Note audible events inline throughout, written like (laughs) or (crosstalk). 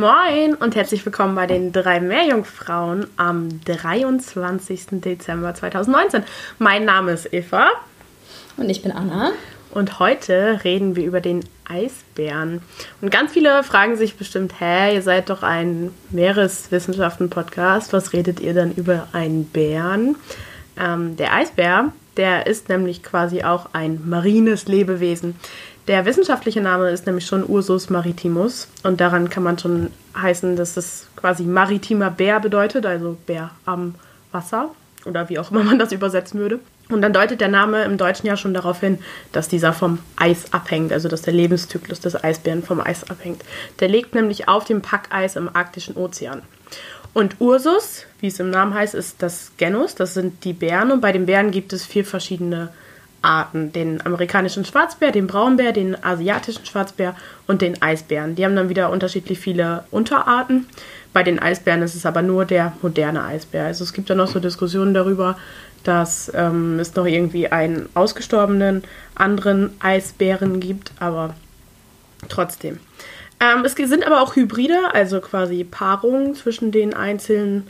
Moin und herzlich willkommen bei den drei Meerjungfrauen am 23. Dezember 2019. Mein Name ist Eva. Und ich bin Anna. Und heute reden wir über den Eisbären. Und ganz viele fragen sich bestimmt, hä, ihr seid doch ein Meereswissenschaften-Podcast. Was redet ihr dann über einen Bären? Ähm, der Eisbär, der ist nämlich quasi auch ein marines Lebewesen. Der wissenschaftliche Name ist nämlich schon Ursus maritimus und daran kann man schon heißen, dass es quasi maritimer Bär bedeutet, also Bär am Wasser oder wie auch immer man das übersetzen würde. Und dann deutet der Name im Deutschen ja schon darauf hin, dass dieser vom Eis abhängt, also dass der Lebenszyklus des Eisbären vom Eis abhängt. Der lebt nämlich auf dem Packeis im arktischen Ozean. Und Ursus, wie es im Namen heißt, ist das Genus, das sind die Bären. Und bei den Bären gibt es vier verschiedene Arten. Den amerikanischen Schwarzbär, den Braunbär, den asiatischen Schwarzbär und den Eisbären. Die haben dann wieder unterschiedlich viele Unterarten. Bei den Eisbären ist es aber nur der moderne Eisbär. Also es gibt da noch so Diskussionen darüber, dass ähm, es noch irgendwie einen ausgestorbenen anderen Eisbären gibt, aber trotzdem. Ähm, es sind aber auch Hybride, also quasi Paarungen zwischen den einzelnen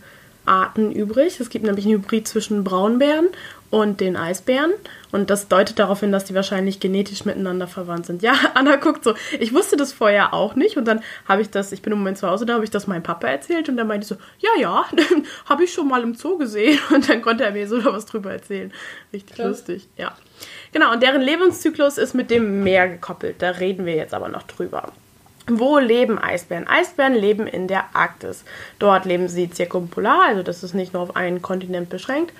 Arten übrig. Es gibt nämlich ein Hybrid zwischen Braunbären und den Eisbären. Und das deutet darauf hin, dass die wahrscheinlich genetisch miteinander verwandt sind. Ja, (laughs) Anna guckt so. Ich wusste das vorher auch nicht. Und dann habe ich das, ich bin im Moment zu Hause, da habe ich das meinem Papa erzählt. Und dann meinte ich so, ja, ja, (laughs) habe ich schon mal im Zoo gesehen. Und dann konnte er mir so was drüber erzählen. Richtig Krass. lustig, ja. Genau, und deren Lebenszyklus ist mit dem Meer gekoppelt. Da reden wir jetzt aber noch drüber. Wo leben Eisbären? Eisbären leben in der Arktis. Dort leben sie zirkumpolar, also das ist nicht nur auf einen Kontinent beschränkt.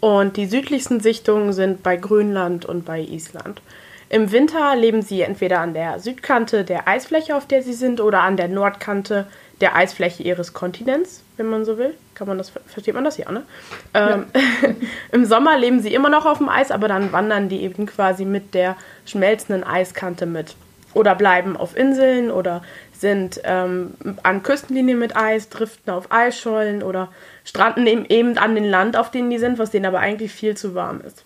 Und die südlichsten Sichtungen sind bei Grönland und bei Island. Im Winter leben sie entweder an der Südkante der Eisfläche, auf der sie sind, oder an der Nordkante der Eisfläche ihres Kontinents, wenn man so will. Kann man das, versteht man das ja, ne? Ähm, (laughs) Im Sommer leben sie immer noch auf dem Eis, aber dann wandern die eben quasi mit der schmelzenden Eiskante mit. Oder bleiben auf Inseln oder sind ähm, an Küstenlinien mit Eis, driften auf Eisschollen oder stranden eben, eben an den Land, auf denen die sind, was denen aber eigentlich viel zu warm ist.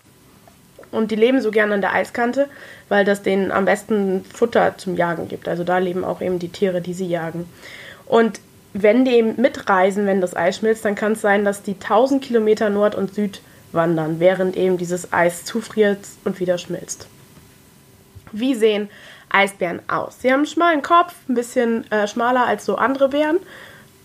Und die leben so gern an der Eiskante, weil das denen am besten Futter zum Jagen gibt. Also da leben auch eben die Tiere, die sie jagen. Und wenn die eben mitreisen, wenn das Eis schmilzt, dann kann es sein, dass die 1000 Kilometer Nord und Süd wandern, während eben dieses Eis zufriert und wieder schmilzt. Wie sehen Eisbären aus. Sie haben einen schmalen Kopf, ein bisschen äh, schmaler als so andere Bären.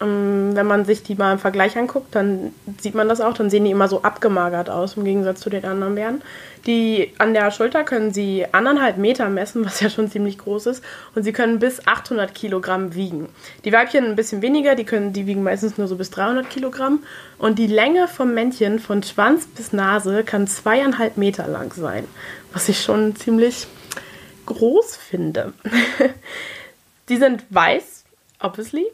Ähm, wenn man sich die mal im Vergleich anguckt, dann sieht man das auch. Dann sehen die immer so abgemagert aus im Gegensatz zu den anderen Bären. Die an der Schulter können sie anderthalb Meter messen, was ja schon ziemlich groß ist. Und sie können bis 800 Kilogramm wiegen. Die Weibchen ein bisschen weniger, die, können, die wiegen meistens nur so bis 300 Kilogramm. Und die Länge vom Männchen von Schwanz bis Nase kann zweieinhalb Meter lang sein. Was ich schon ziemlich groß finde. (laughs) die sind weiß, obviously,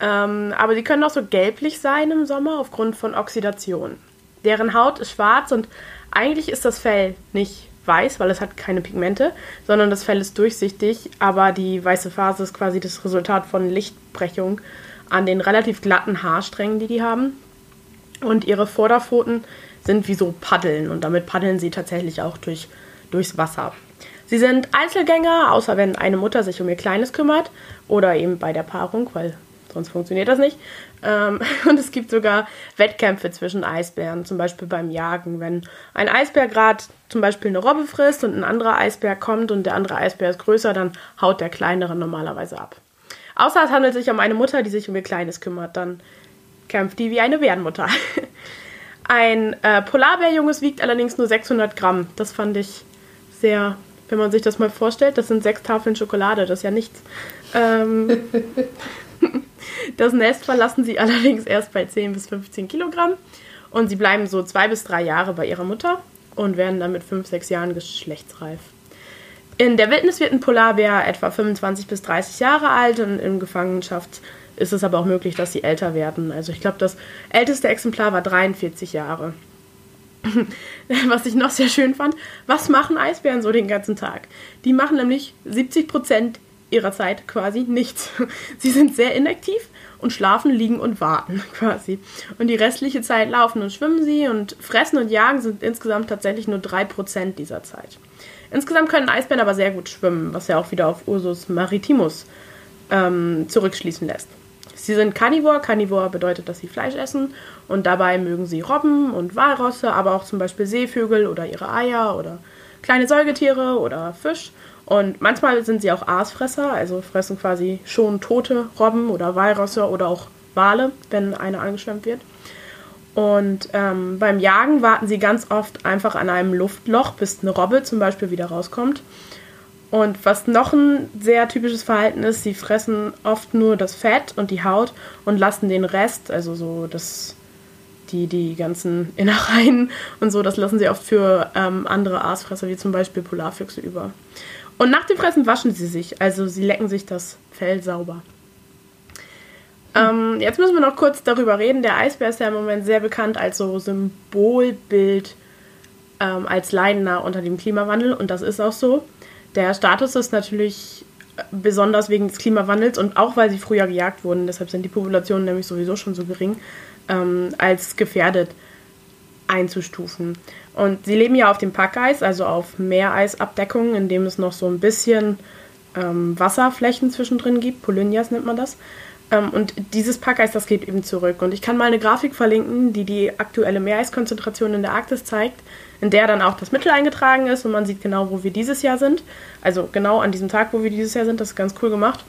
ähm, aber die können auch so gelblich sein im Sommer aufgrund von Oxidation. Deren Haut ist schwarz und eigentlich ist das Fell nicht weiß, weil es hat keine Pigmente, sondern das Fell ist durchsichtig, aber die weiße Phase ist quasi das Resultat von Lichtbrechung an den relativ glatten Haarsträngen, die die haben. Und ihre Vorderpfoten sind wie so Paddeln und damit paddeln sie tatsächlich auch durch, durchs Wasser. Sie sind Einzelgänger, außer wenn eine Mutter sich um ihr Kleines kümmert oder eben bei der Paarung, weil sonst funktioniert das nicht. Ähm, (laughs) und es gibt sogar Wettkämpfe zwischen Eisbären, zum Beispiel beim Jagen. Wenn ein Eisbär gerade zum Beispiel eine Robbe frisst und ein anderer Eisbär kommt und der andere Eisbär ist größer, dann haut der kleinere normalerweise ab. Außer es handelt sich um eine Mutter, die sich um ihr Kleines kümmert, dann kämpft die wie eine Bärenmutter. (laughs) Ein äh, Polarbärjunges wiegt allerdings nur 600 Gramm. Das fand ich sehr wenn man sich das mal vorstellt, das sind sechs Tafeln Schokolade, das ist ja nichts. Ähm, (laughs) das Nest verlassen sie allerdings erst bei 10 bis 15 Kilogramm und sie bleiben so zwei bis drei Jahre bei ihrer Mutter und werden dann mit fünf, sechs Jahren geschlechtsreif. In der Wildnis wird ein Polarbär etwa 25 bis 30 Jahre alt und in Gefangenschaft ist es aber auch möglich, dass sie älter werden. Also ich glaube, das älteste Exemplar war 43 Jahre. (laughs) was ich noch sehr schön fand, was machen Eisbären so den ganzen Tag? Die machen nämlich 70 Prozent ihrer Zeit quasi nichts. (laughs) Sie sind sehr inaktiv und schlafen, liegen und warten (laughs) quasi. Und die restliche Zeit laufen und schwimmen sie und fressen und jagen sind insgesamt tatsächlich nur 3% dieser Zeit. Insgesamt können Eisbären aber sehr gut schwimmen, was ja auch wieder auf Ursus maritimus ähm, zurückschließen lässt. Sie sind Carnivore. Carnivore bedeutet, dass sie Fleisch essen. Und dabei mögen sie Robben und Walrosse, aber auch zum Beispiel Seevögel oder ihre Eier oder kleine Säugetiere oder Fisch. Und manchmal sind sie auch Aasfresser, also fressen quasi schon tote Robben oder Walrosse oder auch Wale, wenn eine angeschwemmt wird. Und ähm, beim Jagen warten sie ganz oft einfach an einem Luftloch, bis eine Robbe zum Beispiel wieder rauskommt. Und was noch ein sehr typisches Verhalten ist, sie fressen oft nur das Fett und die Haut und lassen den Rest, also so das, die, die ganzen (laughs) Innereien und so, das lassen sie oft für ähm, andere Aasfresser, wie zum Beispiel Polarfüchse über. Und nach dem Fressen waschen sie sich, also sie lecken sich das Fell sauber. Ähm, jetzt müssen wir noch kurz darüber reden. Der Eisbär ist ja im Moment sehr bekannt als so Symbolbild, ähm, als Leidender unter dem Klimawandel und das ist auch so. Der Status ist natürlich besonders wegen des Klimawandels und auch weil sie früher gejagt wurden, deshalb sind die Populationen nämlich sowieso schon so gering, ähm, als gefährdet einzustufen. Und sie leben ja auf dem Packeis, also auf Meereisabdeckungen, in dem es noch so ein bisschen ähm, Wasserflächen zwischendrin gibt. Polynias nennt man das. Ähm, und dieses Packeis, das geht eben zurück. Und ich kann mal eine Grafik verlinken, die die aktuelle Meereiskonzentration in der Arktis zeigt, in der dann auch das Mittel eingetragen ist und man sieht genau, wo wir dieses Jahr sind. Also genau an diesem Tag, wo wir dieses Jahr sind. Das ist ganz cool gemacht.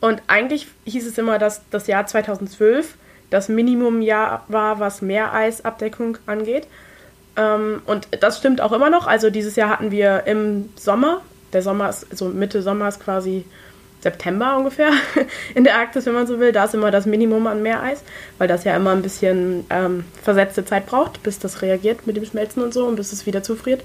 Und eigentlich hieß es immer, dass das Jahr 2012 das Minimumjahr war, was Meereisabdeckung angeht. Ähm, und das stimmt auch immer noch. Also dieses Jahr hatten wir im Sommer, der Sommer ist, also Mitte Sommer ist quasi September ungefähr (laughs) in der Arktis, wenn man so will. Da ist immer das Minimum an Meereis, weil das ja immer ein bisschen ähm, versetzte Zeit braucht, bis das reagiert mit dem Schmelzen und so und bis es wieder zufriert.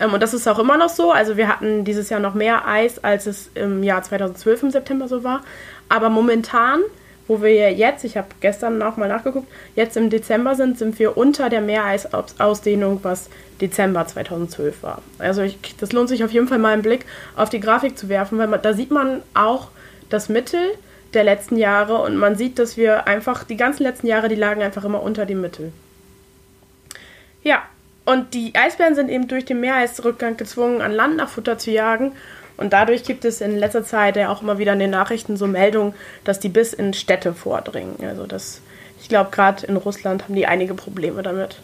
Ähm, und das ist auch immer noch so. Also wir hatten dieses Jahr noch mehr Eis, als es im Jahr 2012 im September so war. Aber momentan wo wir jetzt, ich habe gestern nochmal nachgeguckt, jetzt im Dezember sind, sind wir unter der Meereisausdehnung, was Dezember 2012 war. Also ich, das lohnt sich auf jeden Fall mal einen Blick auf die Grafik zu werfen, weil man, da sieht man auch das Mittel der letzten Jahre und man sieht, dass wir einfach, die ganzen letzten Jahre, die lagen einfach immer unter dem Mittel. Ja, und die Eisbären sind eben durch den Meereisrückgang gezwungen, an Land nach Futter zu jagen und dadurch gibt es in letzter Zeit ja auch immer wieder in den Nachrichten so Meldungen, dass die bis in Städte vordringen. Also das, ich glaube, gerade in Russland haben die einige Probleme damit.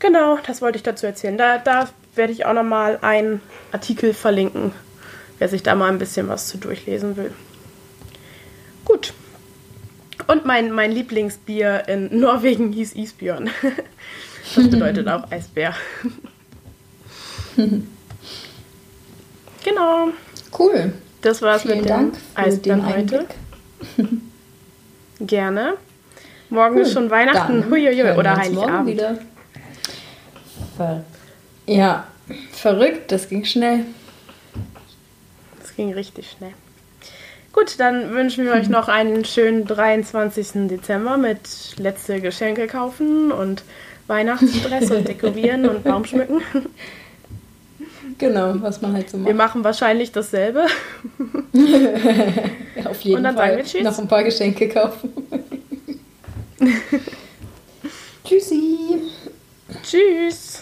Genau, das wollte ich dazu erzählen. Da, da werde ich auch nochmal einen Artikel verlinken, wer sich da mal ein bisschen was zu durchlesen will. Gut. Und mein, mein Lieblingsbier in (laughs) Norwegen hieß Isbjörn. Das bedeutet auch Eisbär. (laughs) Genau. Cool. Das war's Vielen mit Dank dem Eisbären heute. (laughs) Gerne. Morgen cool. ist schon Weihnachten. Huiuiui. Oder Heiligabend. Wieder. Ver ja, verrückt. Das ging schnell. Das ging richtig schnell. Gut, dann wünschen wir euch (laughs) noch einen schönen 23. Dezember mit letzte Geschenke kaufen und Weihnachtsstress und (laughs) dekorieren und Baumschmücken. Genau, was man halt so macht. Wir machen wahrscheinlich dasselbe. (laughs) Auf jeden Und dann Fall. Sagen wir Tschüss. Noch ein paar Geschenke kaufen. (laughs) Tschüssi. Tschüss.